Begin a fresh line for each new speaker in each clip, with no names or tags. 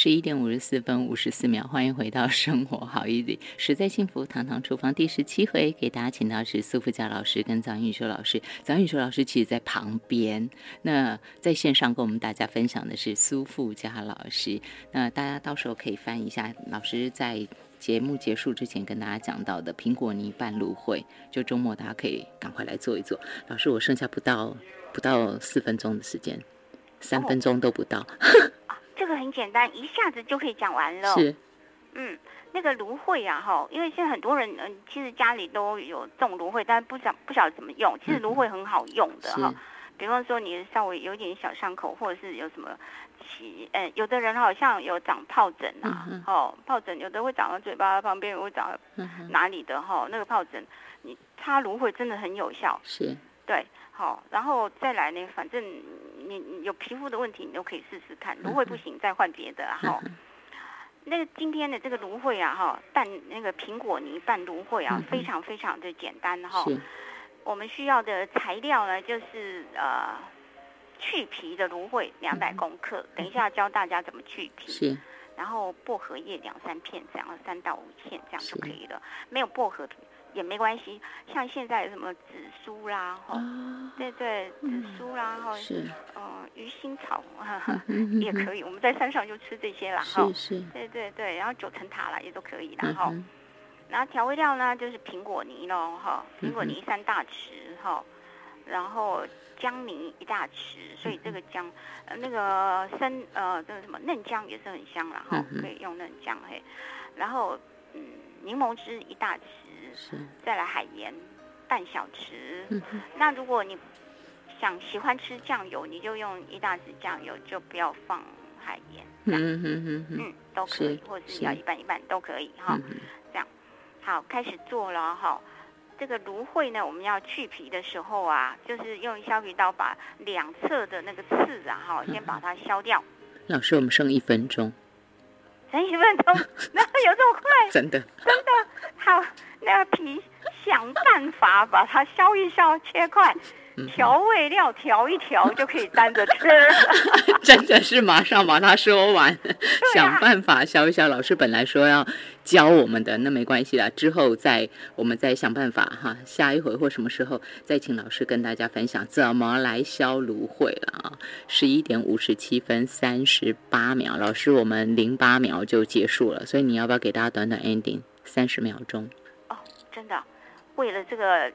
十一点五十四分五十四秒，欢迎回到 生活好一点，实在幸福堂堂厨房第十七回，给大家请到是苏富佳老师跟张玉修老师。张玉修老师其实在旁边，那在线上跟我们大家分享的是苏富佳老师。那大家到时候可以翻一下老师在节目结束之前跟大家讲到的苹果泥拌芦荟，就周末大家可以赶快来做一做。老师，我剩下不到不到四分钟的时间，三分钟都不到。
这个很简单，一下子就可以讲完了。
是，
嗯，那个芦荟啊，哈，因为现在很多人，嗯，其实家里都有种芦荟，但是不晓不晓得怎么用。其实芦荟很好用的哈，比方说你稍微有点小伤口，或者是有什么起，嗯，有的人好像有长疱疹啊，哦，疱疹有的会长到嘴巴旁边，会长到哪里的哈，那个疱疹，你擦芦荟真的很有效。
是，
对。好，然后再来呢？反正你有皮肤的问题，你都可以试试看。芦荟不行，再换别的哈。那个今天的这个芦荟啊，哈，拌那个苹果泥拌芦荟啊，非常非常的简单哈。我们需要的材料呢，就是呃，去皮的芦荟两百公克。等一下教大家怎么去皮。
是。
然后薄荷叶两三片，这样三到五片，这样就可以了。没有薄荷。也没关系，像现在什么紫苏啦，哈，对对，紫苏啦，哈，
是，
嗯，鱼腥草 也可以，我们在山上就吃这些啦，
哈，是，
对对对，然后九层塔啦也都可以啦，哈，然后调味料呢就是苹果泥咯，哈，苹果泥三大匙，哈，然后姜泥一大匙，所以这个姜，呃，那个生，呃，这个什么嫩姜也是很香啦，哈，可以用嫩姜嘿，然后嗯，柠檬汁一大匙。再来海盐半小匙，那如果你想喜欢吃酱油，你就用一大匙酱油，就不要放海盐。嗯嗯嗯嗯，都可以，或者是要一半一半都可以哈。这样好，开始做了哈。这个芦荟呢，我们要去皮的时候啊，就是用削皮刀把两侧的那个刺啊哈，先把它削掉。
老师，我们剩一分钟。
剩一分钟？那有这么快？
真的？
真的好。那皮，想办法把它削一削，切块，调味料调一调 就可以单着吃。
真的是马上把它说完，想办法削一削。老师本来说要教我们的，那没关系啦，之后再我们再想办法哈。下一回或什么时候再请老师跟大家分享怎么来削芦荟了啊？十一点五十七分三十八秒，老师我们零八秒就结束了，所以你要不要给大家短短 ending 三十秒钟？
真的，为了这个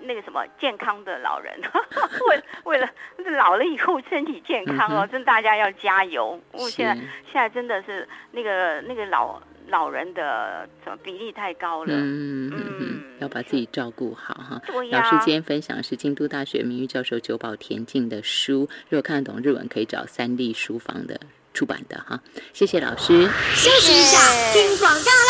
那个什么健康的老人，为为了老了以后身体健康哦，真大家要加油。我现在现在真的是那个那个老老人的什么比例太高了，嗯
嗯，要把自己照顾好哈。
对
老师今天分享是京都大学名誉教授久保田径的书，如果看得懂日文，可以找三立书房的出版的哈。谢谢老师，
休息一下，听广告。